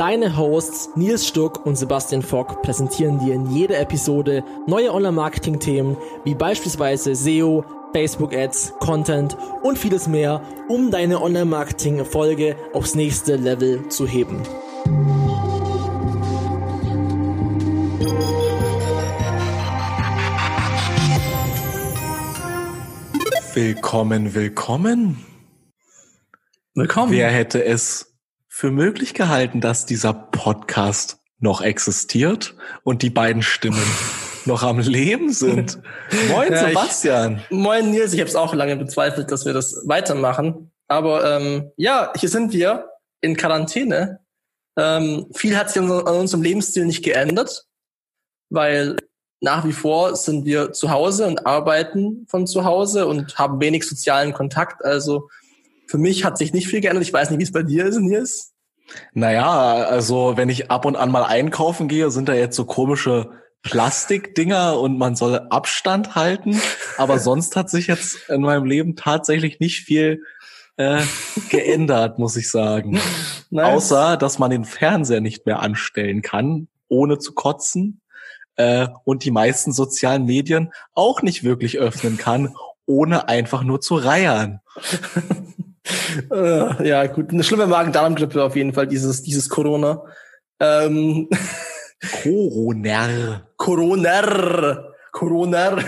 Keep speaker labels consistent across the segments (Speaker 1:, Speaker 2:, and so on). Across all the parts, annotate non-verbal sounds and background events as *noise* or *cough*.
Speaker 1: Deine Hosts Nils Stuck und Sebastian Fock präsentieren dir in jeder Episode neue Online-Marketing-Themen wie beispielsweise SEO, Facebook-Ads, Content und vieles mehr, um deine Online-Marketing-Erfolge aufs nächste Level zu heben.
Speaker 2: Willkommen, willkommen.
Speaker 1: Willkommen.
Speaker 2: Wer hätte es für möglich gehalten, dass dieser Podcast noch existiert und die beiden Stimmen *laughs* noch am Leben sind. Moin ja, Sebastian.
Speaker 1: Ich, moin Nils, ich habe es auch lange bezweifelt, dass wir das weitermachen. Aber ähm, ja, hier sind wir in Quarantäne. Ähm, viel hat sich an, an unserem Lebensstil nicht geändert, weil nach wie vor sind wir zu Hause und arbeiten von zu Hause und haben wenig sozialen Kontakt. Also für mich hat sich nicht viel geändert. Ich weiß nicht, wie es bei dir ist, Nils.
Speaker 2: Naja, also wenn ich ab und an mal einkaufen gehe, sind da jetzt so komische Plastikdinger und man soll Abstand halten. Aber *laughs* sonst hat sich jetzt in meinem Leben tatsächlich nicht viel äh, geändert, muss ich sagen. *laughs* Nice. Außer, dass man den Fernseher nicht mehr anstellen kann, ohne zu kotzen. Äh, und die meisten sozialen Medien auch nicht wirklich öffnen kann, ohne einfach nur zu reiern. *laughs*
Speaker 1: Äh, ja, gut. Eine schlimme Magen-Darm-Grippe auf jeden Fall, dieses, dieses Corona. Ähm.
Speaker 2: Coroner.
Speaker 1: Coroner. Coroner.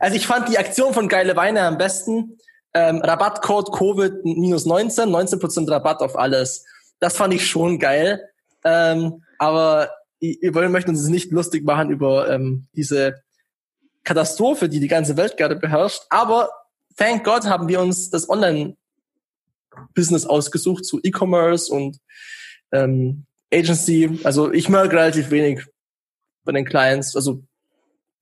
Speaker 1: Also ich fand die Aktion von Geile Weine am besten. Ähm, Rabattcode Covid minus 19, 19% Rabatt auf alles. Das fand ich schon geil. Ähm, aber wir möchten uns nicht lustig machen über ähm, diese Katastrophe, die die ganze Welt gerade beherrscht. Aber thank God haben wir uns das Online Business ausgesucht zu E-Commerce und ähm, Agency. Also ich merke relativ wenig bei den Clients, also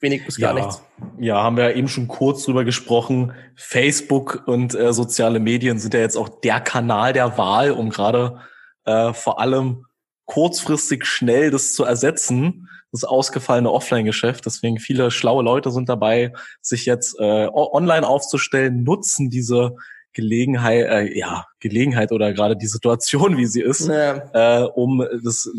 Speaker 1: wenig bis gar
Speaker 2: ja.
Speaker 1: nichts.
Speaker 2: Ja, haben wir ja eben schon kurz drüber gesprochen. Facebook und äh, soziale Medien sind ja jetzt auch der Kanal der Wahl, um gerade äh, vor allem kurzfristig schnell das zu ersetzen, das ausgefallene Offline-Geschäft. Deswegen viele schlaue Leute sind dabei, sich jetzt äh, online aufzustellen, nutzen diese Gelegenheit, äh, ja, Gelegenheit oder gerade die Situation, wie sie ist, ja. äh, um das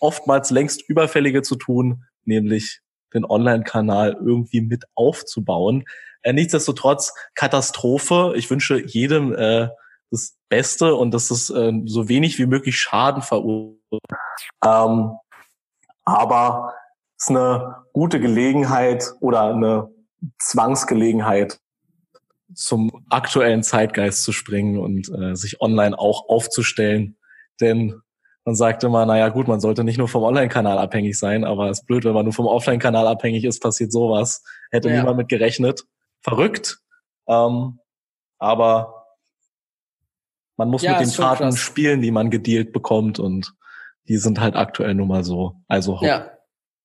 Speaker 2: oftmals längst Überfällige zu tun, nämlich den Online-Kanal irgendwie mit aufzubauen. Äh, nichtsdestotrotz Katastrophe. Ich wünsche jedem äh, das Beste und dass es äh, so wenig wie möglich Schaden verursacht. Ähm, aber es ist eine gute Gelegenheit oder eine Zwangsgelegenheit, zum aktuellen Zeitgeist zu springen und äh, sich online auch aufzustellen. Denn man sagt immer, naja gut, man sollte nicht nur vom Online-Kanal abhängig sein, aber es ist blöd, wenn man nur vom Offline-Kanal abhängig ist, passiert sowas. Hätte ja. niemand mit gerechnet. Verrückt. Ähm, aber man muss ja, mit den krass. spielen, die man gedealt bekommt und die sind halt aktuell nun mal so. Also
Speaker 1: ja.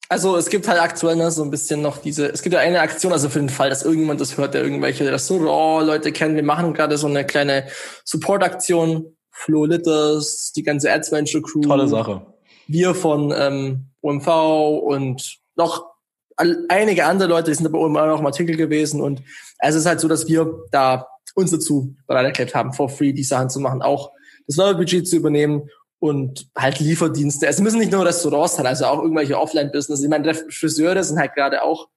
Speaker 1: Also es gibt halt aktuell ne, so ein bisschen noch diese, es gibt ja eine Aktion, also für den Fall, dass irgendjemand das hört, der irgendwelche Restaurant-Leute kennt, wir machen gerade so eine kleine Support-Aktion, Flo Litters, die ganze Ads Venture Crew.
Speaker 2: Tolle Sache.
Speaker 1: Wir von ähm, OMV und noch einige andere Leute, die sind bei OMV auch im Artikel gewesen und es ist halt so, dass wir da uns dazu bereit erklärt haben, for free die Sachen zu machen, auch das Werbebudget zu übernehmen und halt Lieferdienste. Es müssen nicht nur Restaurants sein, also auch irgendwelche Offline-Business. Ich meine, Friseure sind halt gerade auch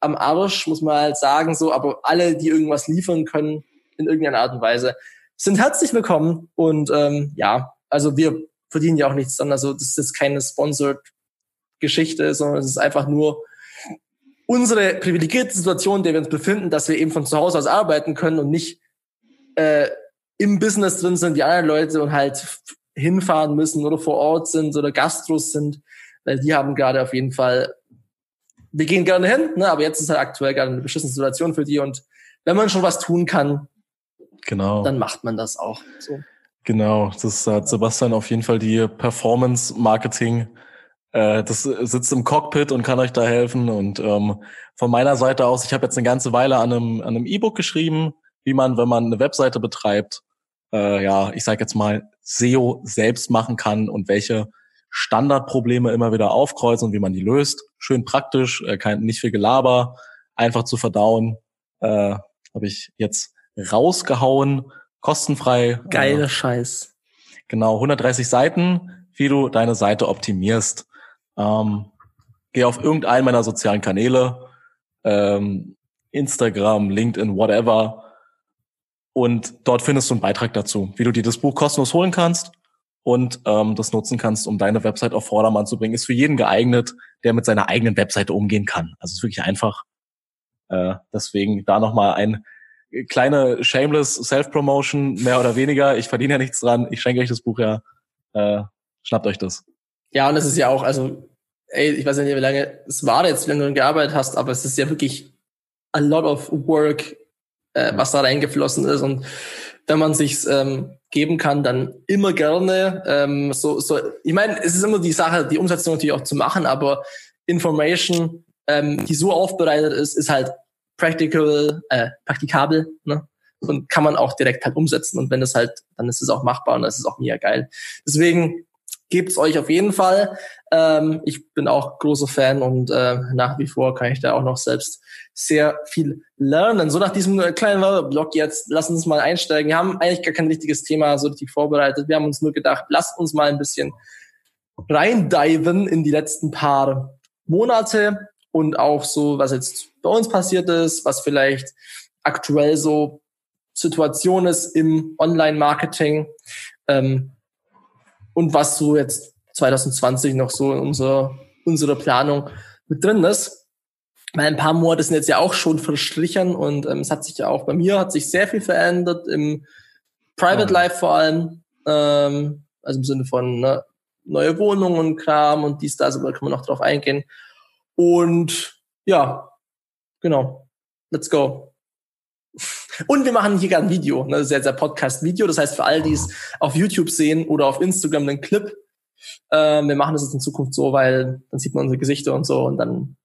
Speaker 1: am Arsch, muss man halt sagen, so, aber alle, die irgendwas liefern können, in irgendeiner Art und Weise, sind herzlich willkommen. Und ähm, ja, also wir verdienen ja auch nichts dran. Also das ist jetzt keine sponsored Geschichte, sondern es ist einfach nur unsere privilegierte Situation, in der wir uns befinden, dass wir eben von zu Hause aus arbeiten können und nicht äh, im Business drin sind wie andere Leute und halt hinfahren müssen oder vor Ort sind oder Gastros sind, weil die haben gerade auf jeden Fall, wir gehen gerne hin, ne, aber jetzt ist halt aktuell gerade eine beschissene Situation für die und wenn man schon was tun kann,
Speaker 2: genau.
Speaker 1: dann macht man das auch. So.
Speaker 2: Genau, das hat Sebastian auf jeden Fall die Performance-Marketing äh, das sitzt im Cockpit und kann euch da helfen. Und ähm, von meiner Seite aus, ich habe jetzt eine ganze Weile an einem an einem E-Book geschrieben, wie man, wenn man eine Webseite betreibt, äh, ja, ich sage jetzt mal SEO selbst machen kann und welche Standardprobleme immer wieder aufkreuzen und wie man die löst. Schön praktisch, äh, kein, nicht viel Gelaber, einfach zu verdauen. Äh, habe ich jetzt rausgehauen, kostenfrei.
Speaker 1: Geiler äh, Scheiß.
Speaker 2: Genau, 130 Seiten, wie du deine Seite optimierst. Ähm, geh auf irgendeinen meiner sozialen Kanäle, ähm, Instagram, LinkedIn, whatever. Und dort findest du einen Beitrag dazu, wie du dir das Buch kostenlos holen kannst und ähm, das nutzen kannst, um deine Website auf Vordermann zu bringen. Ist für jeden geeignet, der mit seiner eigenen Webseite umgehen kann. Also ist wirklich einfach. Äh, deswegen da nochmal ein kleine shameless Self-Promotion, mehr oder weniger. Ich verdiene ja nichts dran. Ich schenke euch das Buch ja. Äh, schnappt euch das.
Speaker 1: Ja, und es ist ja auch, also, ey, ich weiß ja nicht, wie lange es war jetzt, wie lange du gearbeitet hast, aber es ist ja wirklich a lot of work, äh, was da reingeflossen ist. Und wenn man sich's ähm, geben kann, dann immer gerne. Ähm, so, so, ich meine, es ist immer die Sache, die Umsetzung natürlich auch zu machen, aber Information, ähm, die so aufbereitet ist, ist halt practical, äh, praktikabel, ne? Und kann man auch direkt halt umsetzen. Und wenn das halt, dann ist es auch machbar und das ist auch mega geil. Deswegen gebt's euch auf jeden Fall. Ähm, ich bin auch großer Fan und äh, nach wie vor kann ich da auch noch selbst sehr viel lernen. So nach diesem kleinen Werbeblock jetzt, lass uns mal einsteigen. Wir haben eigentlich gar kein richtiges Thema so richtig vorbereitet. Wir haben uns nur gedacht, lasst uns mal ein bisschen reindiven in die letzten paar Monate und auch so, was jetzt bei uns passiert ist, was vielleicht aktuell so Situation ist im Online-Marketing ähm, und was so jetzt 2020 noch so in unserer, unserer Planung mit drin ist. Weil ein paar Monate sind jetzt ja auch schon verstrichen und ähm, es hat sich ja auch bei mir hat sich sehr viel verändert im Private ja. Life vor allem, ähm, also im Sinne von ne, neue Wohnungen und Kram und dies, das, aber da kann man noch drauf eingehen. Und ja, genau. Let's go. Und wir machen hier gerade ein Video, ne? das ist jetzt ein Podcast-Video. Das heißt, für all die es auf YouTube sehen oder auf Instagram einen Clip, äh, wir machen das jetzt in Zukunft so, weil dann sieht man unsere Gesichter und so und dann,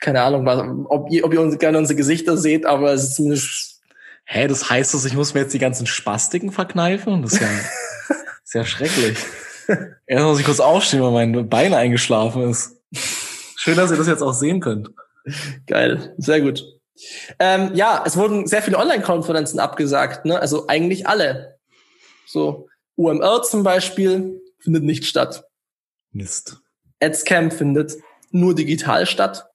Speaker 1: keine Ahnung, was, ob ihr, ob ihr gerne unsere Gesichter seht, aber es ist zumindest.
Speaker 2: Hä, das heißt dass ich muss mir jetzt die ganzen Spastiken verkneifen? Das ist ja *laughs* sehr schrecklich. Erst muss ich kurz aufstehen, weil mein Bein eingeschlafen ist. Schön, dass ihr das jetzt auch sehen könnt.
Speaker 1: Geil, sehr gut. Ähm, ja, es wurden sehr viele Online-Konferenzen abgesagt, ne? Also eigentlich alle. So UMR zum Beispiel findet nicht statt.
Speaker 2: Mist.
Speaker 1: Adscamp findet nur digital statt.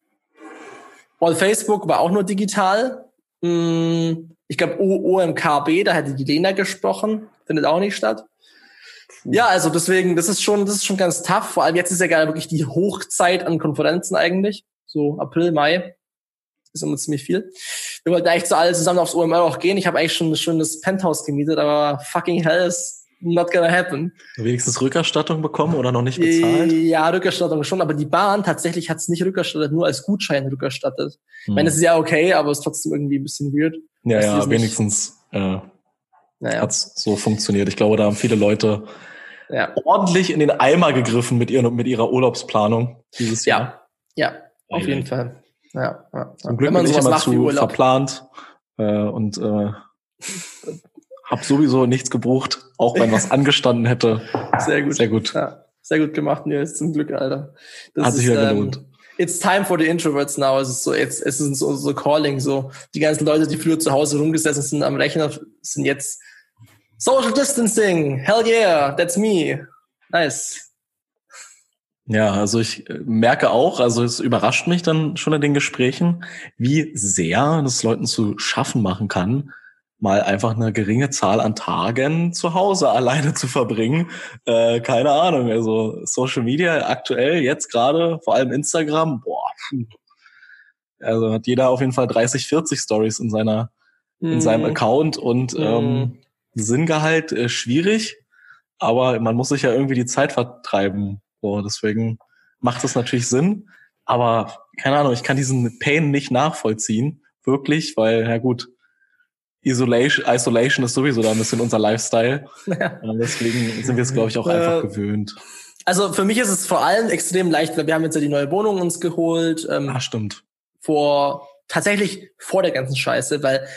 Speaker 1: All Facebook war auch nur digital. Hm, ich glaube OMKB, da hätte die Lena gesprochen, findet auch nicht statt. Ja, also deswegen, das ist schon, das ist schon ganz tough. Vor allem jetzt ist ja gerade wirklich die Hochzeit an Konferenzen eigentlich. So April, Mai. Ist immer ziemlich viel. Wir wollten eigentlich zu alle zusammen aufs OMR auch gehen. Ich habe eigentlich schon ein schönes Penthouse gemietet, aber fucking hell is not gonna happen.
Speaker 2: Wenigstens Rückerstattung bekommen oder noch nicht bezahlt?
Speaker 1: Ja, Rückerstattung schon, aber die Bahn tatsächlich hat es nicht rückerstattet, nur als Gutschein rückerstattet. Hm. Ich meine, das ist ja okay, aber es ist trotzdem irgendwie ein bisschen weird.
Speaker 2: Ja, ja, wenigstens äh, naja. hat so funktioniert. Ich glaube, da haben viele Leute ja. ordentlich in den Eimer gegriffen mit, ihren, mit ihrer Urlaubsplanung dieses Jahr.
Speaker 1: Ja, ja auf jeden Fall. Ja, ja.
Speaker 2: Zum Glück bin ich immer zu verplant äh, und äh, habe sowieso nichts gebucht, auch wenn was *laughs* angestanden hätte.
Speaker 1: Sehr gut. Sehr gut. Ja, sehr gut gemacht, Nils, zum Glück, Alter.
Speaker 2: Das Hat sich ja ähm, gelohnt.
Speaker 1: It's time for the introverts now. Es ist so, jetzt, es ist so, so calling, so. Die ganzen Leute, die früher zu Hause rumgesessen sind am Rechner, sind jetzt Social Distancing. Hell yeah, that's me. Nice.
Speaker 2: Ja, also ich äh, merke auch, also es überrascht mich dann schon in den Gesprächen, wie sehr das Leuten zu schaffen machen kann, mal einfach eine geringe Zahl an Tagen zu Hause *laughs* alleine zu verbringen. Äh, keine Ahnung, also Social Media aktuell, jetzt gerade, vor allem Instagram, boah, also hat jeder auf jeden Fall 30, 40 Stories in seiner, mm. in seinem mhm. Account und mm. ähm, Sinngehalt äh, schwierig, aber man muss sich ja irgendwie die Zeit vertreiben. So, deswegen macht es natürlich Sinn. Aber keine Ahnung, ich kann diesen Pain nicht nachvollziehen, wirklich, weil, ja gut, Isolation, Isolation ist sowieso da ein bisschen unser Lifestyle. *laughs* Ja. Deswegen sind wir es, glaube ich, auch einfach gewöhnt.
Speaker 1: also für mich ist es vor allem extrem leicht, weil wir haben jetzt ja die neue Wohnung uns geholt.
Speaker 2: Ähm, ah, stimmt.
Speaker 1: Vor, tatsächlich vor der ganzen Scheiße, weil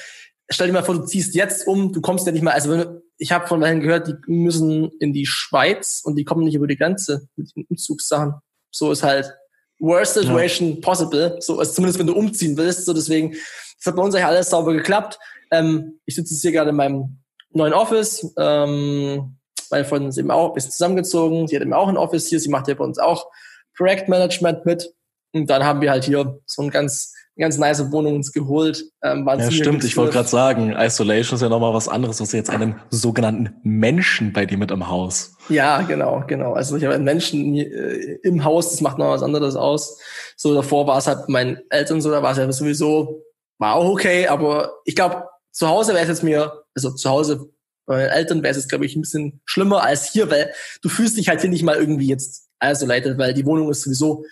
Speaker 1: stell dir mal vor, du ziehst jetzt um, du kommst ja nicht mal, also wenn, ich habe von Weilen gehört, die müssen in die Schweiz und die kommen nicht über die Grenze mit den Umzugssachen. So ist halt worst situation ja. possible, so also zumindest wenn du umziehen willst. So deswegen, das hat bei uns eigentlich alles sauber geklappt. Ähm, ich sitze jetzt hier gerade in meinem neuen Office. Ähm, meine Freundin ist eben auch ein bisschen zusammengezogen. Sie hat eben auch ein Office hier. Sie macht ja bei uns auch Projektmanagement mit. Und dann haben wir halt hier so ein ganz ganz nice Wohnung uns geholt.
Speaker 2: Ähm, ja, stimmt. Ich wollte gerade sagen, Isolation ist ja nochmal was anderes. Was jetzt einen sogenannten Menschen bei dir mit im Haus.
Speaker 1: Ja, genau, genau. Also ich habe einen Menschen äh, im Haus, das macht noch was anderes aus. So davor war es halt meinen Eltern so, da war es ja sowieso, war auch okay, aber ich glaube, zu Hause wäre es jetzt mir, also zu Hause bei meinen Eltern wäre es jetzt, glaube ich, ein bisschen schlimmer als hier, weil du fühlst dich halt hier nicht mal irgendwie jetzt isolated, weil die Wohnung ist sowieso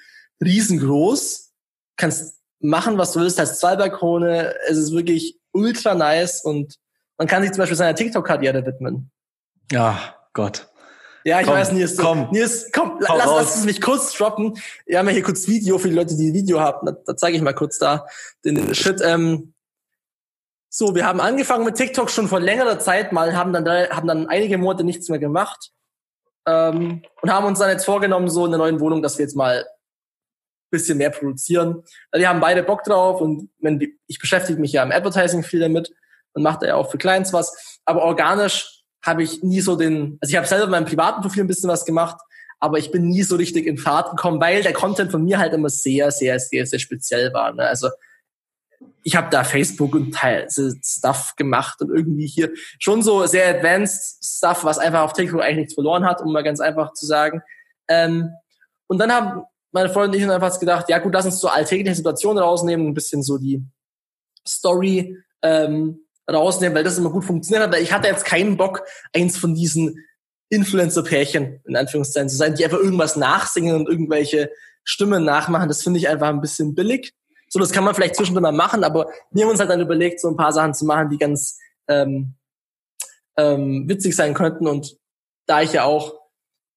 Speaker 1: riesengroß, kannst machen, was du willst, hast zwei Balkone, es ist wirklich ultra nice und man kann sich zum Beispiel seiner TikTok-Karriere widmen.
Speaker 2: Ja, Gott.
Speaker 1: Ja, ich komm, weiß, Nils, komm, Nils, komm, komm lass, lass es mich kurz droppen. Wir haben ja hier kurz Video für die Leute, die Video haben. Da, da zeige ich mal kurz da den Shit. Ähm, so, wir haben angefangen mit TikTok schon vor längerer Zeit mal, haben dann, haben dann einige Monate nichts mehr gemacht ähm, und haben uns dann jetzt vorgenommen, so in der neuen Wohnung, dass wir jetzt mal bisschen mehr produzieren. Die haben beide Bock drauf und wenn die, ich beschäftige mich ja im Advertising viel damit und mache da ja auch für Clients was. Aber organisch habe ich nie so den, also ich habe selber in meinem privaten Profil ein bisschen was gemacht, aber ich bin nie so richtig in Fahrt gekommen, weil der Content von mir halt immer sehr, sehr, sehr, sehr speziell war. Ne? Also ich habe da Facebook und Teil Stuff gemacht und irgendwie hier schon so sehr advanced Stuff, was einfach auf TikTok eigentlich nichts verloren hat, um mal ganz einfach zu sagen. Ähm, und dann haben meine Freundin und ich haben einfach gedacht, ja gut, lass uns so alltägliche Situationen rausnehmen, ein bisschen so die Story ähm, rausnehmen, weil das immer gut funktioniert hat, weil ich hatte jetzt keinen Bock, eins von diesen Influencer-Pärchen, in Anführungszeichen, zu sein, die einfach irgendwas nachsingen und irgendwelche Stimmen nachmachen. Das finde ich einfach ein bisschen billig. So, das kann man vielleicht zwischendurch mal machen, aber wir haben uns halt dann überlegt, so ein paar Sachen zu machen, die ganz ähm, ähm, witzig sein könnten. Und da ich ja auch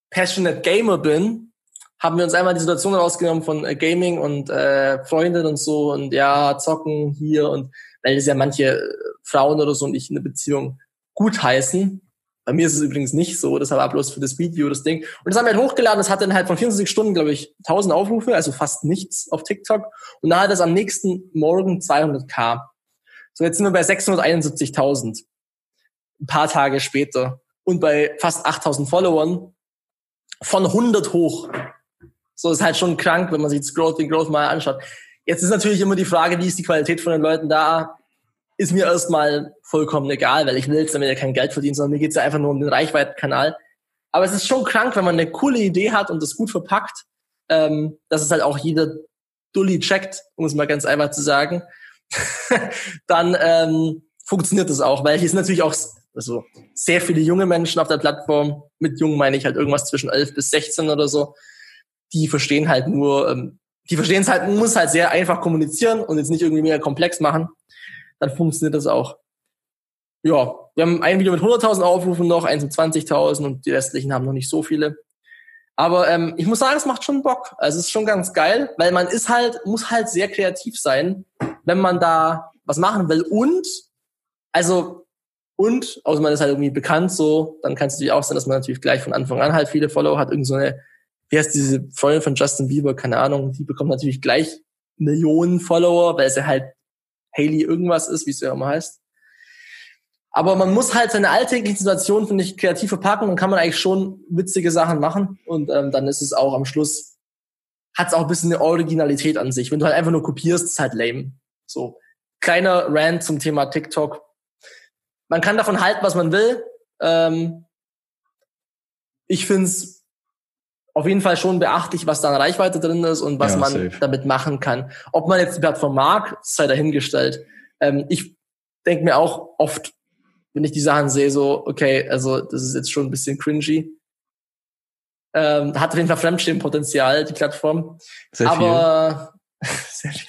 Speaker 1: passionate Gamer bin, haben wir uns einmal die Situation rausgenommen von äh, Gaming und äh, Freundin und so und ja, zocken hier und weil es ja manche äh, Frauen oder so und ich in der Beziehung gut heißen. Bei mir ist es übrigens nicht so, das war bloß für das Video das Ding. Und das haben wir halt hochgeladen, das hat dann halt von 24 Stunden, glaube ich, 1000 Aufrufe, also fast nichts auf TikTok. Und da hat es am nächsten Morgen 200k. So, jetzt sind wir bei 671.000. Ein paar Tage später. Und bei fast 8000 Followern von 100 hoch. So ist halt schon krank, wenn man sich das Growth, den Growth mal anschaut. Jetzt ist natürlich immer die Frage, wie ist die Qualität von den Leuten da? Ist mir erstmal vollkommen egal, weil ich will jetzt damit ja kein Geld verdienen, sondern mir geht's ja einfach nur um den Reichweitenkanal. Aber es ist schon krank, wenn man eine coole Idee hat und das gut verpackt, ähm, dass es halt auch jeder Dulli checkt, um es mal ganz einfach zu sagen, *laughs* dann ähm, funktioniert das auch, weil hier sind natürlich auch also sehr viele junge Menschen auf der Plattform. Mit jung meine ich halt irgendwas zwischen 11 bis 16 oder so die verstehen halt nur, ähm, die verstehen es halt, man muss halt sehr einfach kommunizieren und jetzt nicht irgendwie mehr komplex machen. Dann funktioniert das auch. Ja, wir haben ein Video mit 100.000 Aufrufen noch, eins mit 20.000 und die restlichen haben noch nicht so viele. Aber ähm, ich muss sagen, es macht schon Bock. Also es ist schon ganz geil, weil man ist halt, muss halt sehr kreativ sein, wenn man da was machen will. Und, also, und, außer man ist halt irgendwie bekannt so, dann kann es natürlich auch sein, dass man natürlich gleich von Anfang an halt viele Follower hat, irgend so wie heißt diese Freundin von Justin Bieber, keine Ahnung, die bekommt natürlich gleich Millionen Follower, weil sie halt Haley irgendwas ist, wie es ja immer heißt. Aber man muss halt seine alltäglichen Situationen, finde ich, kreativ verpacken und kann man eigentlich schon witzige Sachen machen. Und ähm, dann ist es auch am Schluss, hat es auch ein bisschen eine Originalität an sich. Wenn du halt einfach nur kopierst, ist halt lame. So. Kleiner Rant zum Thema TikTok. Man kann davon halten, was man will. Ähm, ich finde es auf jeden Fall schon beachtlich, was da an Reichweite drin ist und was ja, man safe. damit machen kann. Ob man jetzt die Plattform mag, sei dahingestellt. Ähm, ich denke mir auch oft, wenn ich die Sachen sehe, so, okay, also das ist jetzt schon ein bisschen cringy. Ähm, hat auf jeden Fall Fremdschirmpotenzial, die Plattform. Sehr Aber *laughs* sehr viel.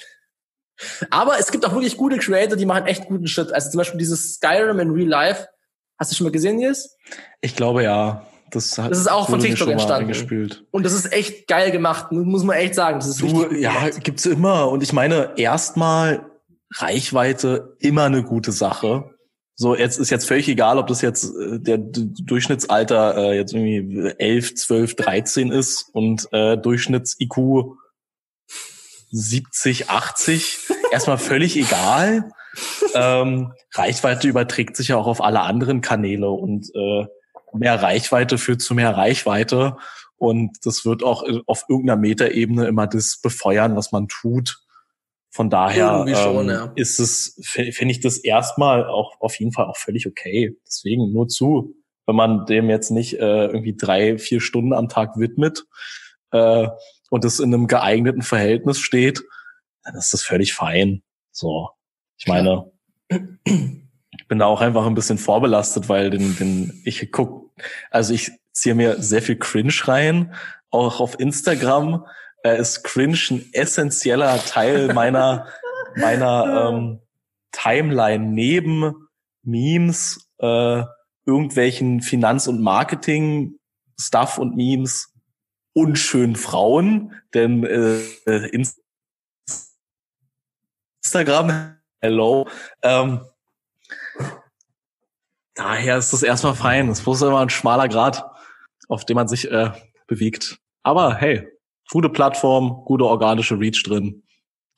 Speaker 1: Aber es gibt auch wirklich gute Creator, die machen echt guten Shit. Also zum Beispiel dieses Skyrim in Real Life. Hast du schon mal gesehen, Nils?
Speaker 2: Ich glaube ja. Das, hat,
Speaker 1: Das ist auch von TikTok entstanden. Und das ist echt geil gemacht, muss man echt sagen. Das ist
Speaker 2: Du, ja, gibt's immer. Und ich meine, erstmal Reichweite immer eine gute Sache. So, jetzt ist jetzt völlig egal, ob das jetzt äh, der Durchschnittsalter äh, jetzt irgendwie 11, 12, 13 ist und äh, Durchschnitts-IQ 70, 80. Erstmal völlig egal. *laughs* ähm, Reichweite überträgt sich ja auch auf alle anderen Kanäle und äh, mehr Reichweite führt zu mehr Reichweite. Und das wird auch auf irgendeiner Metaebene immer das befeuern, was man tut. Von daher
Speaker 1: schon,
Speaker 2: ähm,
Speaker 1: ja.
Speaker 2: ist es, finde ich das erstmal auch auf jeden Fall auch völlig okay. Deswegen nur zu, wenn man dem jetzt nicht äh, irgendwie drei, vier Stunden am Tag widmet äh, und es in einem geeigneten Verhältnis steht, dann ist das völlig fein. So, ich meine, *clears throat* bin da auch einfach ein bisschen vorbelastet, weil den, den ich guck, also ich ziehe mir sehr viel Cringe rein, auch auf Instagram. Äh, ist Cringe ein essentieller Teil *laughs* meiner meiner ähm, Timeline neben Memes, äh, irgendwelchen Finanz- und Marketing-Stuff und Memes unschönen Frauen, denn äh, äh, Inst- Instagram, hello, ähm, daher ist das erstmal fein. Es muss immer ein schmaler Grad, auf dem man sich äh, bewegt. Aber hey, gute Plattform, gute organische Reach drin.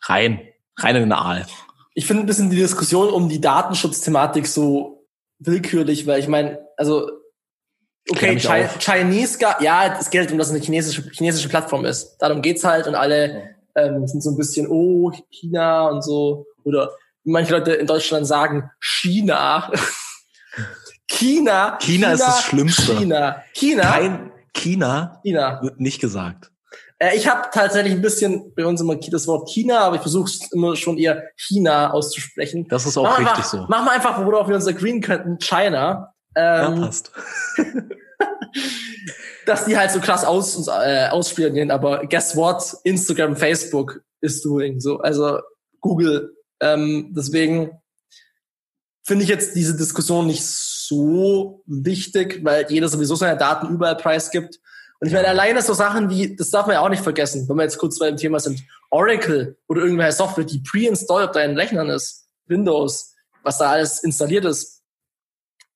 Speaker 2: Rein, rein in den Aal.
Speaker 1: Ich finde ein bisschen die Diskussion um die Datenschutzthematik so willkürlich, weil ich meine, also okay, Chi
Speaker 2: auf.
Speaker 1: Chinese, ja, es geht um, dass es eine chinesische chinesische Plattform ist. Darum geht's halt und alle ähm, sind so ein bisschen oh China und so oder wie manche Leute in Deutschland sagen China. *laughs* China,
Speaker 2: China ist das Schlimmste.
Speaker 1: China, China,
Speaker 2: Kein China
Speaker 1: China.
Speaker 2: wird nicht gesagt.
Speaker 1: Äh, ich habe tatsächlich ein bisschen bei uns immer das Wort China, aber ich versuche immer schon eher China auszusprechen.
Speaker 2: Das ist auch
Speaker 1: Mach
Speaker 2: richtig
Speaker 1: einfach,
Speaker 2: so.
Speaker 1: Machen wir einfach, worauf wir uns agreeen könnten, China.
Speaker 2: Ja,
Speaker 1: Ähm,
Speaker 2: passt. *laughs*
Speaker 1: dass die halt so krass aus, äh, ausspielen, aber guess what? Instagram, Facebook ist doing so. Also Google. Ähm, deswegen finde ich jetzt diese Diskussion nicht so wichtig, weil jeder sowieso seine Daten überall preisgibt. Und ich meine, alleine so Sachen wie, das darf man ja auch nicht vergessen, wenn wir jetzt kurz bei dem Thema sind, Oracle oder irgendwelche Software, die pre-installed auf deinen Rechnern ist, Windows, was da alles installiert ist,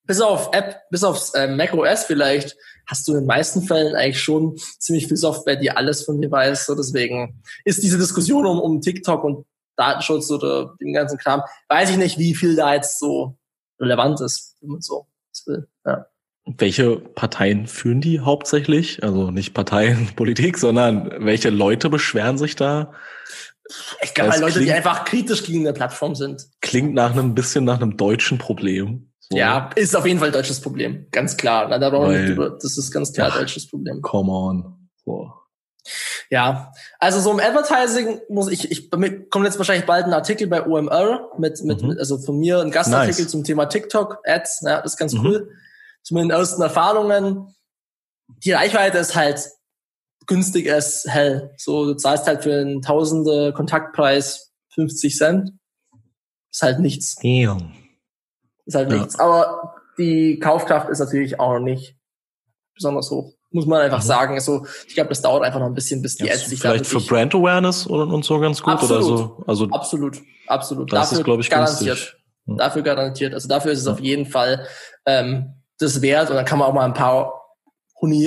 Speaker 1: bis auf App, bis auf äh, Mac OS vielleicht, hast du in den meisten Fällen eigentlich schon ziemlich viel Software, die alles von dir weiß. So deswegen ist diese Diskussion um, um TikTok und Datenschutz oder den ganzen Kram, weiß ich nicht, wie viel da jetzt so relevant ist, wenn man so will. Ja.
Speaker 2: Welche Parteien führen die hauptsächlich? Also nicht Parteien, *laughs* Politik, sondern welche Leute beschweren sich da?
Speaker 1: Ich glaube, Leute, die
Speaker 2: klingt-
Speaker 1: einfach kritisch gegen eine Plattform sind.
Speaker 2: Klingt nach einem bisschen nach einem deutschen Problem. So,
Speaker 1: Ja, ist auf jeden Fall ein deutsches Problem. Ganz klar. Na, da brauchen wir nicht drüber. Das ist ganz klar
Speaker 2: Ja.
Speaker 1: deutsches Problem.
Speaker 2: Come on. So.
Speaker 1: Ja, also so im Advertising muss ich, ich kommt jetzt wahrscheinlich bald ein Artikel bei OMR mit, mit,
Speaker 2: Mhm.
Speaker 1: mit also von mir ein Gastartikel
Speaker 2: Nice.
Speaker 1: zum Thema TikTok Ads, ja, das ist ganz
Speaker 2: Mhm.
Speaker 1: cool. Zu meinen ersten Erfahrungen. Die Reichweite ist halt günstig as hell. So, du zahlst halt für einen Tausende Kontaktpreis 50 Cent. Ist halt nichts.
Speaker 2: Damn.
Speaker 1: Ist halt
Speaker 2: Ja.
Speaker 1: nichts. Aber die Kaufkraft ist natürlich auch nicht besonders hoch. Muss man einfach
Speaker 2: Mhm.
Speaker 1: sagen. Also, ich glaube, das dauert einfach noch ein bisschen, bis die
Speaker 2: Ja,
Speaker 1: Ads sich
Speaker 2: vielleicht für Brand Awareness oder und so ganz gut
Speaker 1: Absolut.
Speaker 2: oder so. Also
Speaker 1: Absolut, absolut.
Speaker 2: Das
Speaker 1: dafür
Speaker 2: ist, glaub ich,
Speaker 1: garantiert.
Speaker 2: günstig. Ja.
Speaker 1: Dafür garantiert. Also dafür ist es
Speaker 2: Ja.
Speaker 1: auf jeden Fall ähm, das wert. Und dann kann man auch mal ein paar Huni,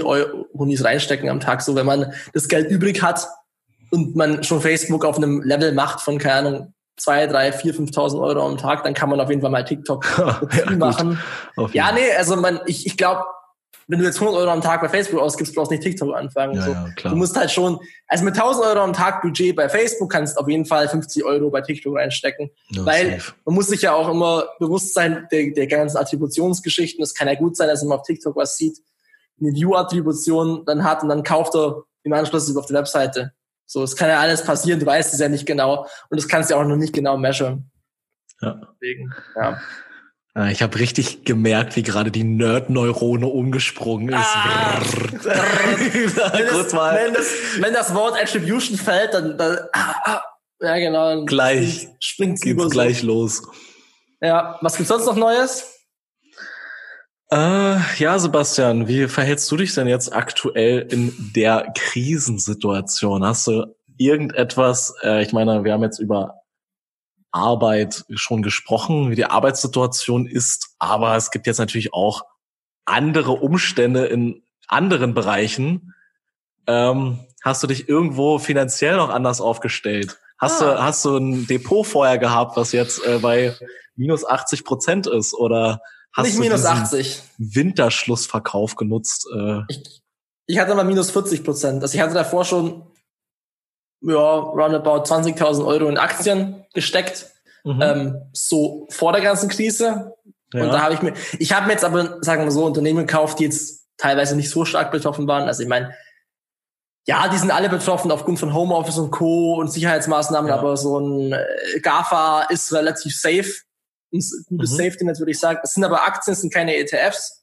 Speaker 1: Hunis reinstecken am Tag. So, wenn man das Geld übrig hat und man schon Facebook auf einem Level macht von, keine Ahnung, zwei, drei, vier, 5.000 Euro am Tag, dann kann man auf jeden Fall mal TikTok *laughs*
Speaker 2: ja,
Speaker 1: machen. Ja, nee, also man, ich, ich glaube, wenn du jetzt 100 Euro am Tag bei Facebook ausgibst, brauchst du nicht TikTok anfangen.
Speaker 2: Ja,
Speaker 1: so.
Speaker 2: ja.
Speaker 1: Du musst halt schon, also mit 1000 Euro am Tag Budget bei Facebook kannst auf jeden Fall 50 Euro bei TikTok reinstecken.
Speaker 2: Ja,
Speaker 1: weil
Speaker 2: safe.
Speaker 1: man muss sich ja auch immer bewusst sein der, der ganzen Attributionsgeschichten. Es kann ja gut sein, dass man auf TikTok was sieht, eine View-Attribution dann hat und dann kauft er im Anschluss auf die Webseite. So, es kann ja alles passieren, du weißt es ja nicht genau und das kannst du ja auch noch nicht genau measuren.
Speaker 2: Ja.
Speaker 1: Deswegen, ja.
Speaker 2: Ah, Ich habe richtig gemerkt, wie gerade die Nerd-Neurone umgesprungen ist.
Speaker 1: Ah. *laughs* Wenn, das, wenn, das, wenn das Wort Attribution fällt, dann, dann ah, ah, ja genau, dann
Speaker 2: Gleich
Speaker 1: springt
Speaker 2: geht's gleich los.
Speaker 1: Ja, was gibt's sonst noch Neues?
Speaker 2: Äh, ja, Sebastian, wie verhältst du dich denn jetzt aktuell in der Krisensituation? Hast du irgendetwas, äh, ich meine, wir haben jetzt über Arbeit schon gesprochen, wie die Arbeitssituation ist, aber es gibt jetzt natürlich auch andere Umstände in anderen Bereichen. Ähm, hast du dich irgendwo finanziell noch anders aufgestellt? Hast ah. du hast du ein Depot vorher gehabt, was jetzt äh, bei minus 80 Prozent ist oder hast
Speaker 1: Nicht
Speaker 2: du
Speaker 1: minus 80
Speaker 2: Winterschlussverkauf genutzt? Äh?
Speaker 1: Ich, ich hatte mal minus 40 Prozent. Also ich hatte davor schon ja roundabout 20.000 Euro in Aktien gesteckt, mhm. ähm, so vor der ganzen Krise. Ja. Und da habe ich mir, ich habe mir jetzt aber, sagen wir so, Unternehmen gekauft, die jetzt teilweise nicht so stark betroffen waren. Also ich meine, ja, die sind alle betroffen aufgrund von Homeoffice und Co. und Sicherheitsmaßnahmen, ja. aber so ein äh, GAFA ist relativ safe. Ein gutes mhm. Safety würde ich sagen. Es sind aber Aktien, es sind keine ETFs.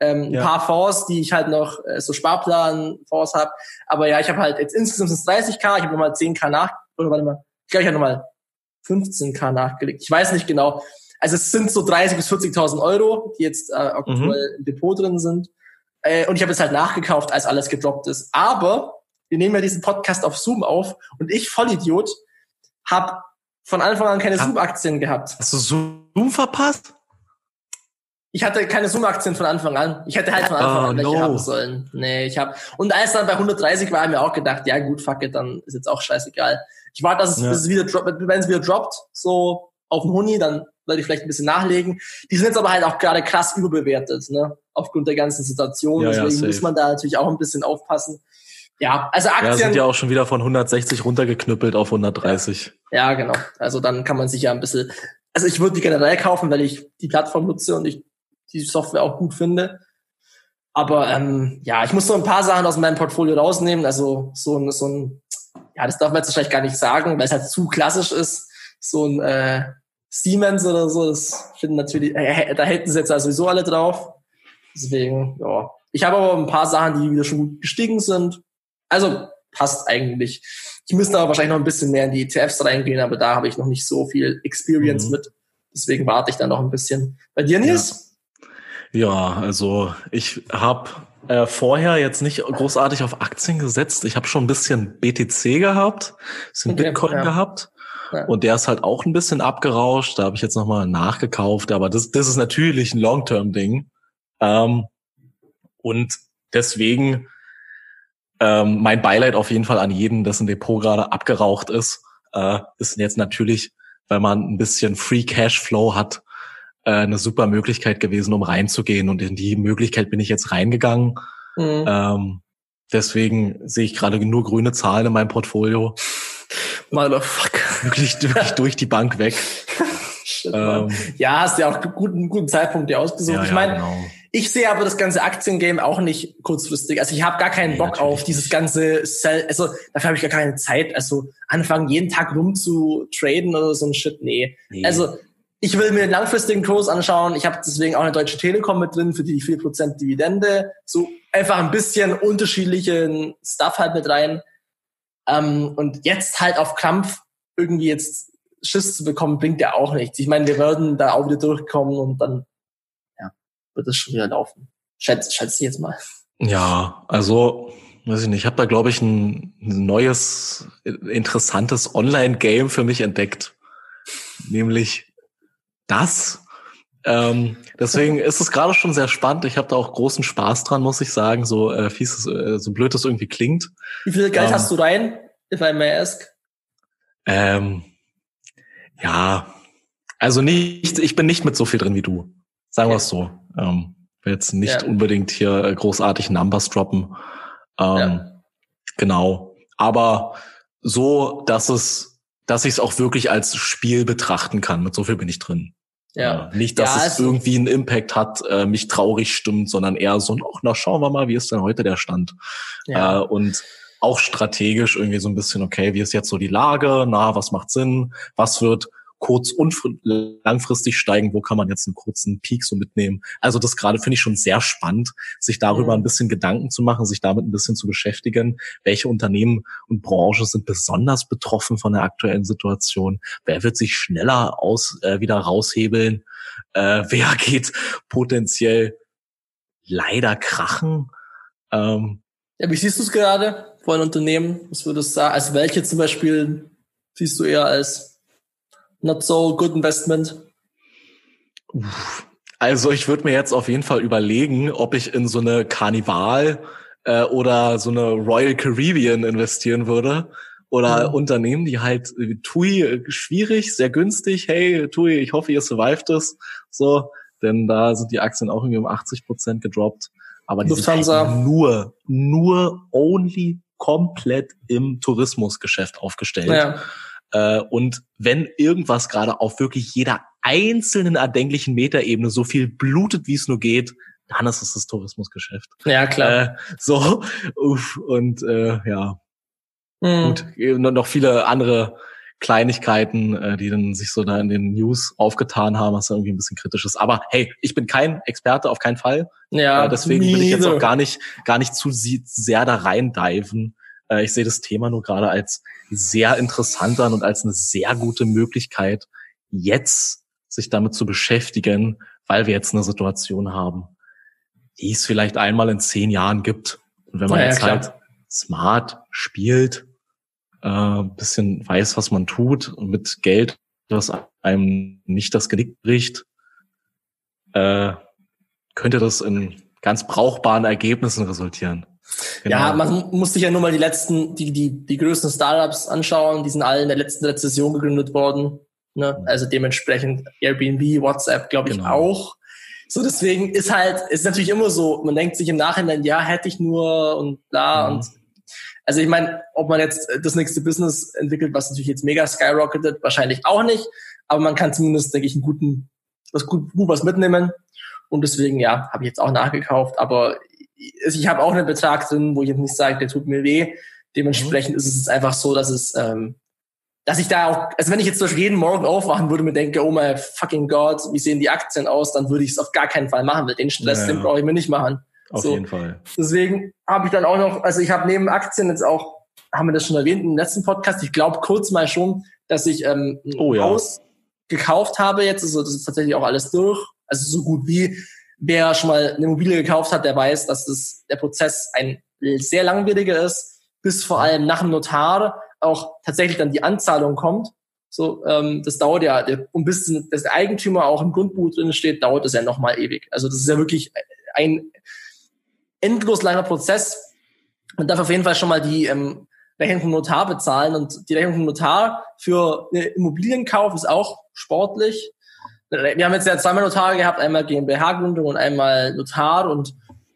Speaker 1: Ähm, ja. Ein paar Fonds, die ich halt noch, äh, so Sparplan-Fonds habe. Aber ja, ich habe halt jetzt insgesamt sind es 30k, ich habe nochmal 10k nach, oder warte mal, ich glaube, ich habe nochmal 15k nachgelegt. Ich weiß nicht genau. Also es sind so 30 bis 40.000 Euro, die jetzt äh, aktuell mhm. im Depot drin sind. Äh, und ich habe es halt nachgekauft, als alles gedroppt ist. Aber wir nehmen ja diesen Podcast auf Zoom auf und ich, Vollidiot, habe von Anfang an keine Zoom-Aktien gehabt.
Speaker 2: Hast du Zoom verpasst?
Speaker 1: Ich hatte keine Zoom-Aktien von Anfang an. Ich hätte halt von Anfang oh, an welche no. haben sollen. Nee, ich habe und als dann bei 130 war, haben mir auch gedacht, ja gut, fuck it, dann ist jetzt auch scheißegal. Ich warte, dass es, ja. bis es wieder wenn es wieder droppt, so auf dem Huni, dann werde ich vielleicht ein bisschen nachlegen. Die sind jetzt aber halt auch gerade krass überbewertet, ne? Aufgrund der ganzen Situation. Ja, Deswegen ja, muss man da natürlich auch ein bisschen aufpassen. Ja, also Aktien. Ja,
Speaker 2: sind ja auch schon wieder von 160 runtergeknüppelt auf 130.
Speaker 1: Ja, genau. Also dann kann man sich ja ein bisschen, also ich würde die generell kaufen, weil ich die Plattform nutze und ich die Software auch gut finde. Aber ähm, ja, ich muss so ein paar Sachen aus meinem Portfolio rausnehmen. Also so ein, so ein, ja, das darf man jetzt wahrscheinlich gar nicht sagen, weil es halt zu klassisch ist. So ein äh, Siemens oder so, das finden natürlich, äh, da hätten sie jetzt also sowieso alle drauf. Deswegen, ja. Ich habe aber ein paar Sachen, die wieder schon gut gestiegen sind. Also passt eigentlich. Ich müsste aber wahrscheinlich noch ein bisschen mehr in die ETFs reingehen, aber da habe ich noch nicht so viel Experience mhm. mit. Deswegen warte ich da noch ein bisschen. Bei dir, Nils?
Speaker 2: Ja, ja also ich habe äh, vorher jetzt nicht großartig auf Aktien gesetzt. Ich habe schon ein bisschen BTC gehabt, bisschen okay, Bitcoin ja. gehabt. Ja. Und der ist halt auch ein bisschen abgerauscht. Da habe ich jetzt nochmal nachgekauft. Aber das, das ist natürlich ein Long-Term-Ding. Ähm, und deswegen ähm, mein Beileid auf jeden Fall an jeden, dessen Depot gerade abgeraucht ist, äh, ist jetzt natürlich, wenn man ein bisschen Free Cashflow hat, äh, eine super Möglichkeit gewesen, um reinzugehen. Und in die Möglichkeit bin ich jetzt reingegangen. Mhm. Ähm, deswegen sehe ich gerade nur grüne Zahlen in meinem Portfolio. *laughs*
Speaker 1: Motherfucker.
Speaker 2: Wirklich, wirklich durch die Bank weg. *laughs*
Speaker 1: Shit, ähm, ja, hast ja auch guten, guten Zeitpunkt dir ausgesucht. Ja, ich meine, ja, genau. ich sehe aber das ganze Aktiengame auch nicht kurzfristig. Also ich habe gar keinen nee, Bock auf dieses nicht. ganze Sell, also dafür habe ich gar keine Zeit. Also anfangen jeden Tag rumzutraden oder so ein Shit, nee. nee. Also ich will mir den langfristigen Kurs anschauen. Ich habe deswegen auch eine Deutsche Telekom mit drin für die 4% Dividende. So einfach ein bisschen unterschiedlichen Stuff halt mit rein. Ähm, und jetzt halt auf Krampf irgendwie jetzt Schiss zu bekommen, bringt ja auch nichts. Ich meine, wir würden da auch wieder durchkommen und dann ja, wird es schon wieder laufen. Schätze, schätze jetzt mal.
Speaker 2: Ja, also weiß ich nicht, ich habe da glaube ich ein neues interessantes Online-Game für mich entdeckt, nämlich das. Ähm, deswegen *laughs* ist es gerade schon sehr spannend. Ich habe da auch großen Spaß dran, muss ich sagen. So äh, fies, äh, so blöd das irgendwie klingt.
Speaker 1: Wie viel Geld ähm, hast du rein, if I may ask?
Speaker 2: Ähm, ja, also nicht, ich bin nicht mit so viel drin wie du. Sagen wir es so. Ähm, will jetzt nicht ja. unbedingt hier äh, großartig Numbers droppen. Ähm, ja. Genau. Aber so, dass es, dass ich es auch wirklich als Spiel betrachten kann. Mit so viel bin ich drin. Ja. Nicht, dass ja, es also, irgendwie einen Impact hat, äh, mich traurig stimmt, sondern eher so, ach, na, schauen wir mal, wie ist denn heute der Stand? Ja. Äh, und auch strategisch irgendwie so ein bisschen, okay, wie ist jetzt so die Lage? Na, was macht Sinn? Was wird kurz- und langfristig steigen? Wo kann man jetzt einen kurzen Peak so mitnehmen? Also das gerade finde ich schon sehr spannend, sich darüber mhm. ein bisschen Gedanken zu machen, sich damit ein bisschen zu beschäftigen. Welche Unternehmen und Branchen sind besonders betroffen von der aktuellen Situation? Wer wird sich schneller aus äh, wieder raushebeln? Äh, *laughs* wer geht potenziell leider krachen. Ähm,
Speaker 1: ja, wie siehst du es gerade vor ein Unternehmen? Was würdest du sagen? Also welche zum Beispiel siehst du eher als not so good investment?
Speaker 2: Also ich würde mir jetzt auf jeden Fall überlegen, ob ich in so eine Karnival äh, oder so eine Royal Caribbean investieren würde. Oder mhm. Unternehmen, die halt äh, TUI äh, schwierig, sehr günstig. Hey, TUI, ich hoffe, ihr survived es. So, denn da sind die Aktien auch irgendwie um 80 Prozent gedroppt. Aber die Lufthansa. sind halt nur, nur only komplett im Tourismusgeschäft aufgestellt. Ja. Äh, und wenn irgendwas gerade auf wirklich jeder einzelnen erdenklichen Metaebene so viel blutet, wie es nur geht, dann ist es das Tourismusgeschäft.
Speaker 1: Ja, klar.
Speaker 2: Äh, so, uff, und äh, ja. Mhm. Gut, noch viele andere Kleinigkeiten, äh, die dann sich so da in den News aufgetan haben, was irgendwie ein bisschen kritisch ist. Aber hey, ich bin kein Experte, auf keinen Fall. Ja, äh, deswegen will ich jetzt auch gar nicht, gar nicht zu sehr da rein diven. Äh, ich sehe das Thema nur gerade als sehr interessant an und als eine sehr gute Möglichkeit, jetzt sich damit zu beschäftigen, weil wir jetzt eine Situation haben, die es vielleicht einmal in zehn Jahren gibt. Und wenn man ja, jetzt ja, halt smart spielt, äh, bisschen weiß, was man tut und mit Geld, das einem nicht das Genick bricht, äh, könnte das in ganz brauchbaren Ergebnissen resultieren.
Speaker 1: Genau. Ja, man muss sich ja nur mal die letzten, die, die, die größten Startups anschauen, die sind alle in der letzten Rezession gegründet worden. Ne? Mhm. Also dementsprechend Airbnb, WhatsApp, glaube ich, genau. auch. So, deswegen ist halt, ist natürlich immer so, man denkt sich im Nachhinein, ja, hätte ich nur und bla mhm. und also ich meine, ob man jetzt das nächste Business entwickelt, was natürlich jetzt mega skyrocketet, wahrscheinlich auch nicht, aber man kann zumindest, denke ich, einen guten, was gut, gut was mitnehmen. Und deswegen, ja, habe ich jetzt auch nachgekauft, aber ich habe auch einen Betrag drin, wo ich jetzt nicht sage, der tut mir weh. Dementsprechend mhm. ist es jetzt einfach so, dass es, ähm, dass ich da auch, also wenn ich jetzt zum Beispiel jeden Morgen aufwachen würde und mir denke, oh my fucking God, wie sehen die Aktien aus, dann würde ich es auf gar keinen Fall machen, weil den Stress, ja, ja. den brauche ich mir nicht machen.
Speaker 2: Auf so. jeden Fall.
Speaker 1: Deswegen habe ich dann auch noch, also ich habe neben Aktien jetzt auch, haben wir das schon erwähnt im letzten Podcast, ich glaube kurz mal schon, dass ich ähm, ein oh, ja. Haus gekauft habe jetzt, also das ist tatsächlich auch alles durch, also so gut wie. Wer schon mal eine Immobilie gekauft hat, der weiß, dass das, der Prozess ein sehr langwieriger ist, bis vor allem nach dem Notar auch tatsächlich dann die Anzahlung kommt. So, ähm, das dauert ja, und bis das Eigentümer auch im Grundbuch drin steht, dauert das ja nochmal ewig. Also das ist ja wirklich ein endlos langer Prozess. Man darf auf jeden Fall schon mal die ähm, Rechnung vom Notar bezahlen und die Rechnung vom Notar für Immobilienkauf ist auch sportlich. Wir haben jetzt ja zweimal Notare gehabt, einmal GmbH-Gründung und einmal Notar und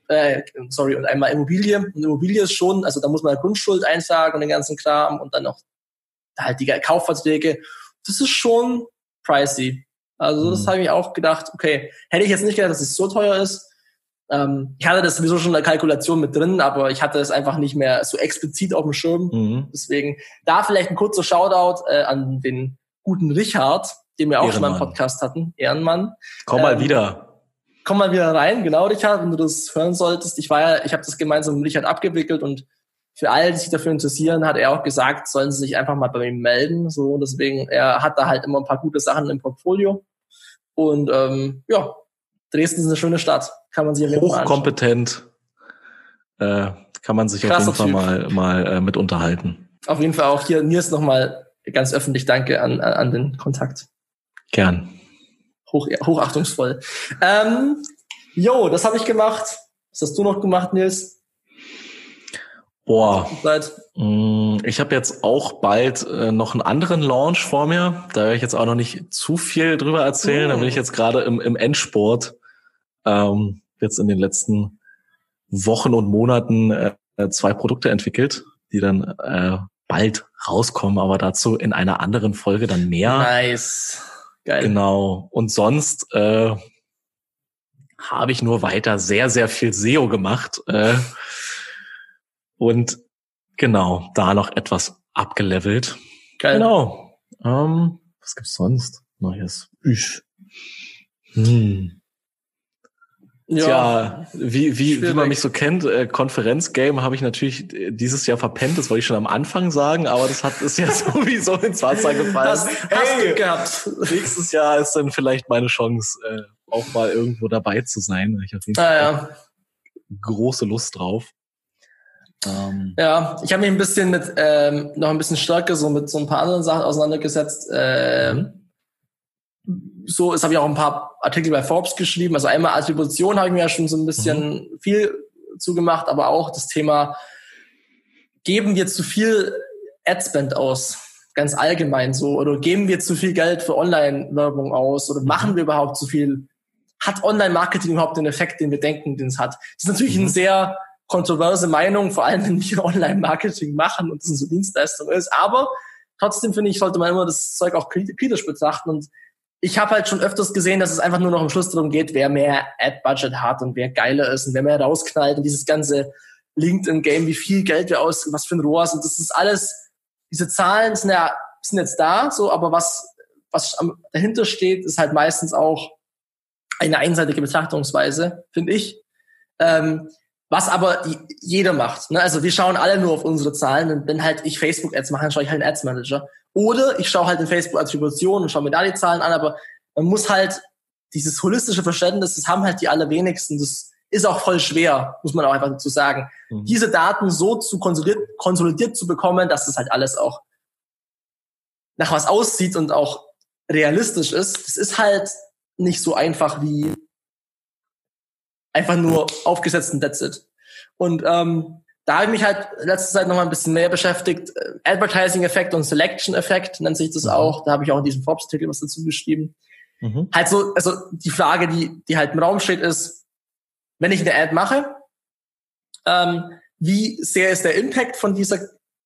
Speaker 1: äh, sorry, und einmal Immobilie. Und Immobilie ist schon, also da muss man Grundschuld einsagen und den ganzen Kram und dann noch halt die Kaufverträge. Das ist schon pricey. Also das mhm. habe ich auch gedacht, okay, hätte ich jetzt nicht gedacht, dass es so teuer ist. Ähm, ich hatte das sowieso schon in der Kalkulation mit drin, aber ich hatte es einfach nicht mehr so explizit auf dem Schirm. Mhm. Deswegen da vielleicht ein kurzer Shoutout äh, an den guten Richard, den wir auch Ehrenmann. schon mal im Podcast hatten. Ehrenmann.
Speaker 2: Komm mal ähm, wieder.
Speaker 1: Komm mal wieder rein, genau, Richard, wenn du das hören solltest. Ich war ja, ich habe das gemeinsam mit Richard abgewickelt und für alle, die sich dafür interessieren, hat er auch gesagt, sollen sie sich einfach mal bei ihm melden. So, deswegen, er hat da halt immer ein paar gute Sachen im Portfolio. Und ähm, ja, Dresden ist eine schöne Stadt. Kann man sich
Speaker 2: Hochkompetent. Äh, kann man sich Krasser auf jeden Fall typ. mal, mal äh, mit unterhalten.
Speaker 1: Auf jeden Fall auch hier Nils nochmal ganz öffentlich Danke an, an, an den Kontakt.
Speaker 2: Gern.
Speaker 1: Hoch, hochachtungsvoll. Ähm, jo, das habe ich gemacht. Was hast du noch gemacht, Nils?
Speaker 2: Boah, mm, ich habe jetzt auch bald äh, noch einen anderen Launch vor mir. Da werde ich jetzt auch noch nicht zu viel drüber erzählen. Da bin ich jetzt gerade im, im Endsport ähm, jetzt in den letzten Wochen und Monaten äh, zwei Produkte entwickelt, die dann äh, bald rauskommen, aber dazu in einer anderen Folge dann mehr.
Speaker 1: Nice.
Speaker 2: Geil. Genau. Und sonst äh, habe ich nur weiter sehr, sehr viel SEO gemacht. Äh, und genau, da noch etwas abgelevelt.
Speaker 1: Geil.
Speaker 2: Genau. Ähm, was gibt's sonst? Neues. Üsch. Hm. Ja, Tja, wie, wie, wie man mich so kennt, äh, Konferenzgame habe ich natürlich äh, dieses Jahr verpennt, das wollte ich schon am Anfang sagen, aber das hat ist ja *laughs* sowieso ins Wasser gefallen. Das
Speaker 1: hey, du gehabt.
Speaker 2: Nächstes Jahr ist dann vielleicht meine Chance, äh, auch mal irgendwo dabei zu sein. Ich
Speaker 1: jeden ah, ja.
Speaker 2: große Lust drauf.
Speaker 1: Ähm, ja, ich habe mich ein bisschen mit ähm, noch ein bisschen stärker so mit so ein paar anderen Sachen auseinandergesetzt. Ähm, mhm. So, es habe ich auch ein paar Artikel bei Forbes geschrieben. Also einmal Attribution habe ich mir ja schon so ein bisschen mhm. viel zugemacht, aber auch das Thema geben wir zu viel Adspend aus, ganz allgemein so, oder geben wir zu viel Geld für Online-Werbung aus, oder machen mhm. wir überhaupt zu viel? Hat Online-Marketing überhaupt den Effekt, den wir denken, den es hat? Das ist natürlich mhm. ein sehr kontroverse Meinung, vor allem wenn wir *laughs* Online-Marketing machen und das unsere Dienstleistung ist. Aber trotzdem finde ich, sollte man immer das Zeug auch kritisch betrachten. Und ich habe halt schon öfters gesehen, dass es einfach nur noch am Schluss darum geht, wer mehr Ad-Budget hat und wer geiler ist und wer mehr rausknallt und dieses ganze LinkedIn-Game, wie viel Geld wir aus, was für ein Rohr ist. Und das ist alles, diese Zahlen sind ja sind jetzt da, so, aber was, was dahinter steht, ist halt meistens auch eine einseitige Betrachtungsweise, finde ich. Ähm, was aber jeder macht. Ne? Also wir schauen alle nur auf unsere Zahlen und wenn halt ich Facebook-Ads mache, dann schaue ich halt einen Ads-Manager. Oder ich schaue halt in Facebook-Attribution und schaue mir da die Zahlen an, aber man muss halt dieses holistische Verständnis, das haben halt die allerwenigsten. Das ist auch voll schwer, muss man auch einfach dazu sagen. Mhm. Diese Daten so zu konsolidiert, konsolidiert zu bekommen, dass das halt alles auch nach was aussieht und auch realistisch ist, das ist halt nicht so einfach wie einfach nur aufgesetzten That's it. Und ähm, da habe ich mich halt letzte Zeit noch mal ein bisschen mehr beschäftigt. Äh, Advertising-Effekt und Selection-Effekt nennt sich das mhm. auch. Da habe ich auch in diesem Forbes-Artikel was dazu geschrieben. Mhm. Halt so, also die Frage, die, die halt im Raum steht, ist, wenn ich eine Ad mache, ähm, wie sehr ist der Impact von dieser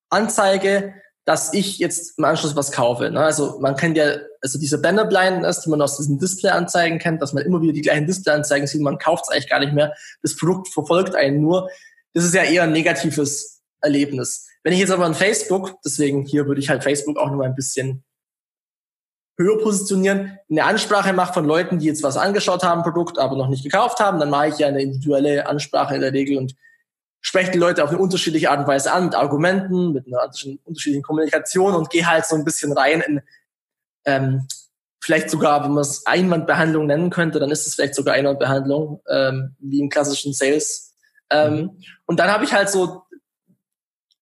Speaker 1: Anzeige dass ich jetzt im Anschluss was kaufe. Ne? Also man kennt ja, also diese Banner-Blindness, die man aus diesen Display-Anzeigen kennt, dass man immer wieder die gleichen Display-Anzeigen sieht, man kauft es eigentlich gar nicht mehr. Das Produkt verfolgt einen nur. Das ist ja eher ein negatives Erlebnis. Wenn ich jetzt aber an Facebook, deswegen hier würde ich halt Facebook auch noch mal ein bisschen höher positionieren, eine Ansprache mache von Leuten, die jetzt was angeschaut haben, Produkt, aber noch nicht gekauft haben, dann mache ich ja eine individuelle Ansprache in der Regel und spreche die Leute auf eine unterschiedliche Art und Weise an, mit Argumenten, mit einer unterschiedlichen Kommunikation und gehe halt so ein bisschen rein in ähm, vielleicht sogar, wenn man es Einwandbehandlung nennen könnte, dann ist es vielleicht sogar Einwandbehandlung, ähm, wie im klassischen Sales. Ähm, mhm. Und dann habe ich halt so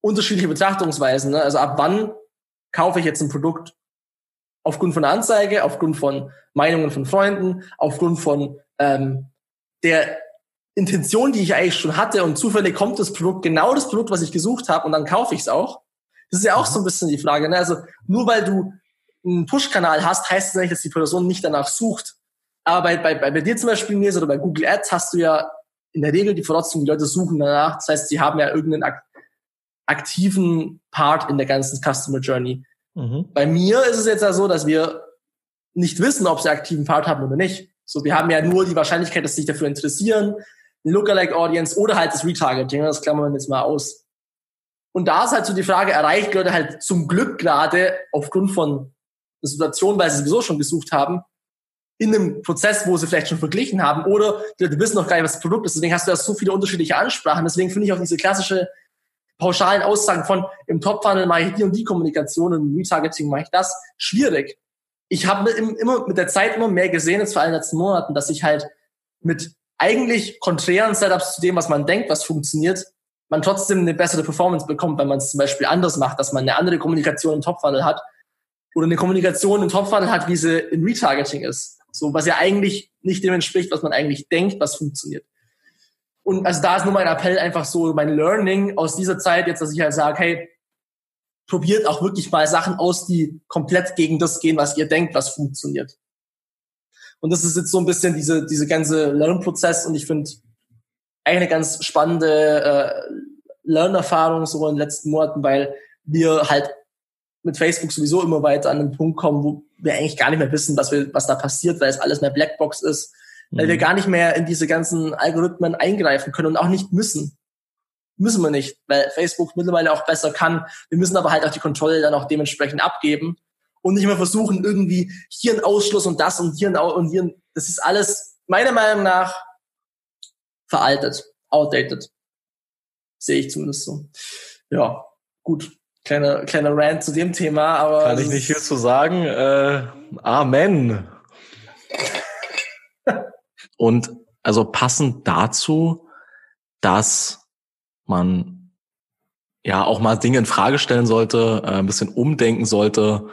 Speaker 1: unterschiedliche Betrachtungsweisen. Ne? Also ab wann kaufe ich jetzt ein Produkt? Aufgrund von einer Anzeige, aufgrund von Meinungen von Freunden, aufgrund von ähm, der Intention, die ich eigentlich schon hatte und zufällig kommt das Produkt, genau das Produkt, was ich gesucht habe und dann kaufe ich es auch. Das ist ja auch so ein bisschen die Frage. Ne? Also nur weil du einen Push-Kanal hast, heißt das nicht, dass die Person nicht danach sucht. Aber bei, bei, bei dir zum Beispiel, Nils, oder bei Google Ads hast du ja in der Regel die Voraussetzung, die Leute suchen danach. Das heißt, sie haben ja irgendeinen ak aktiven Part in der ganzen Customer Journey. Mhm. Bei mir ist es jetzt ja so, dass wir nicht wissen, ob sie aktiven Part haben oder nicht. So, wir haben ja nur die Wahrscheinlichkeit, dass sie sich dafür interessieren, Lookalike Audience oder halt das Retargeting, das klammern wir jetzt mal aus. Und da ist halt so die Frage, erreicht Leute halt zum Glück gerade aufgrund von der Situation, weil sie sowieso schon gesucht haben, in einem Prozess, wo sie vielleicht schon verglichen haben, oder die Leute wissen noch gar nicht, was das Produkt ist. Deswegen hast du ja so viele unterschiedliche Ansprachen. Deswegen finde ich auch diese klassische pauschalen Aussagen von im Top-Funnel mache ich die und die Kommunikation im Retargeting mache ich das, schwierig. Ich habe immer mit der Zeit immer mehr gesehen, jetzt vor allem in den letzten Monaten, dass ich halt mit eigentlich konträren Setups zu dem, was man denkt, was funktioniert, man trotzdem eine bessere Performance bekommt, wenn man es zum Beispiel anders macht, dass man eine andere Kommunikation im Top-Funnel hat oder eine Kommunikation im Top-Funnel hat, wie sie im Retargeting ist. So, was ja eigentlich nicht dem entspricht, was man eigentlich denkt, was funktioniert. Und also da ist nur mein Appell einfach so, mein Learning aus dieser Zeit jetzt, dass ich halt sage, hey, probiert auch wirklich mal Sachen aus, die komplett gegen das gehen, was ihr denkt, was funktioniert. Und das ist jetzt so ein bisschen diese, diese ganze Lernprozess und ich finde eine ganz spannende äh, Lernerfahrung so in den letzten Monaten, weil wir halt mit Facebook sowieso immer weiter an den Punkt kommen, wo wir eigentlich gar nicht mehr wissen, was, wir, was da passiert, weil es alles mehr Blackbox ist, mhm. weil wir mhm. gar nicht mehr in diese ganzen Algorithmen eingreifen können und auch nicht müssen. Müssen wir nicht, weil Facebook mittlerweile auch besser kann. Wir müssen aber halt auch die Kontrolle dann auch dementsprechend abgeben und nicht mehr versuchen, irgendwie hier ein Ausschluss und das und hier ein, und hier ein, das ist alles meiner Meinung nach veraltet, outdated. Sehe ich zumindest so. Ja, gut. Kleiner, kleiner Rant zu dem Thema, aber.
Speaker 2: Kann ich nicht viel zu sagen. Äh, Amen. *laughs* und also passend dazu, dass man ja auch mal Dinge in Frage stellen sollte, äh, ein bisschen umdenken sollte,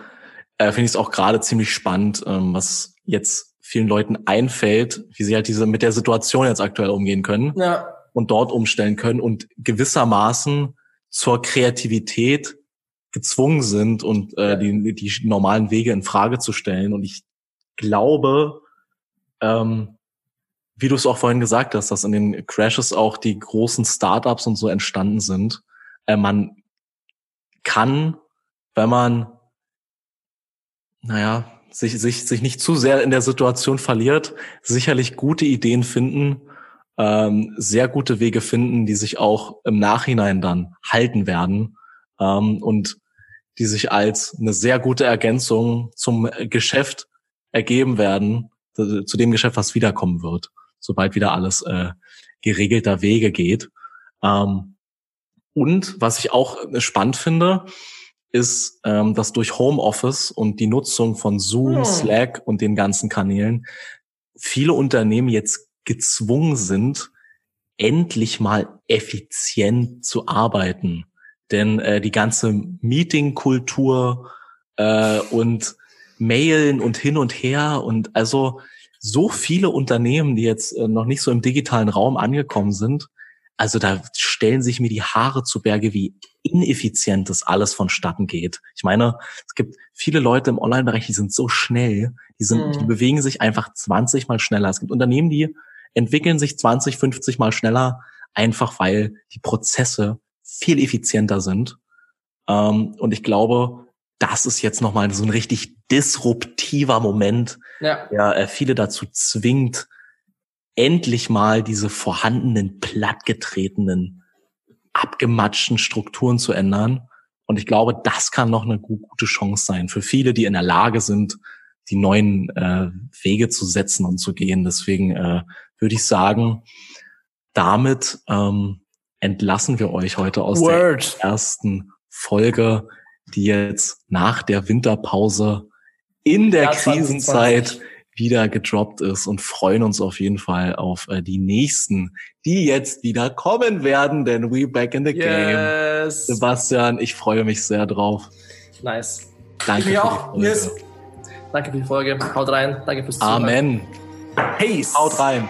Speaker 2: äh, finde ich es auch gerade ziemlich spannend, ähm, was jetzt vielen Leuten einfällt, wie sie halt diese mit der Situation jetzt aktuell umgehen können
Speaker 1: Ja.
Speaker 2: und dort umstellen können und gewissermaßen zur Kreativität gezwungen sind und äh, die, die normalen Wege in Frage zu stellen. Und ich glaube, ähm, wie du es auch vorhin gesagt hast, dass in den Crashes auch die großen Startups und so entstanden sind. Äh, man kann, wenn man, naja, sich, sich, sich nicht zu sehr in der Situation verliert, sicherlich gute Ideen finden, ähm, sehr gute Wege finden, die sich auch im Nachhinein dann halten werden ähm, und die sich als eine sehr gute Ergänzung zum Geschäft ergeben werden, zu dem Geschäft, was wiederkommen wird, sobald wieder alles äh, geregelter Wege geht. Ähm, und was ich auch spannend finde, ist, ähm, dass durch Homeoffice und die Nutzung von Zoom,
Speaker 1: Hm.
Speaker 2: Slack und den ganzen Kanälen viele Unternehmen jetzt gezwungen sind, endlich mal effizient zu arbeiten. Denn äh, die ganze Meetingkultur äh, und Mailen und hin und her und also so viele Unternehmen, die jetzt äh, noch nicht so im digitalen Raum angekommen sind, also da stellen sich mir die Haare zu Berge, wie ineffizient das alles vonstatten geht. Ich meine, es gibt viele Leute im Online-Bereich, die sind so schnell, die sind,
Speaker 1: Mhm.
Speaker 2: die bewegen sich einfach 20 mal schneller. Es gibt Unternehmen, die entwickeln sich 20, 50 mal schneller, einfach weil die Prozesse viel effizienter sind. Ähm, und ich glaube, das ist jetzt nochmal so ein richtig disruptiver Moment,
Speaker 1: Ja.
Speaker 2: der äh, viele dazu zwingt, endlich mal diese vorhandenen, plattgetretenen, abgematschten Strukturen zu ändern. Und ich glaube, das kann noch eine gu- gute Chance sein für viele, die in der Lage sind, die neuen äh, Wege zu setzen und zu gehen. Deswegen äh, würde ich sagen, damit ähm, entlassen wir euch heute aus der
Speaker 1: Word.
Speaker 2: ersten Folge, die jetzt nach der Winterpause in der
Speaker 1: Ja,
Speaker 2: Krisenzeit
Speaker 1: 2020.
Speaker 2: wieder gedroppt ist und freuen uns auf jeden Fall auf äh, die nächsten, die jetzt wieder kommen werden, denn we back in the game.
Speaker 1: Yes.
Speaker 2: Sebastian, ich freue mich sehr drauf.
Speaker 1: Nice.
Speaker 2: Danke
Speaker 1: Ich
Speaker 2: für
Speaker 1: auch.
Speaker 2: die Folge.
Speaker 1: Yes. Danke für die Folge. Haut rein. Danke fürs Zuhören.
Speaker 2: Amen.
Speaker 1: Peace.
Speaker 2: Haut rein.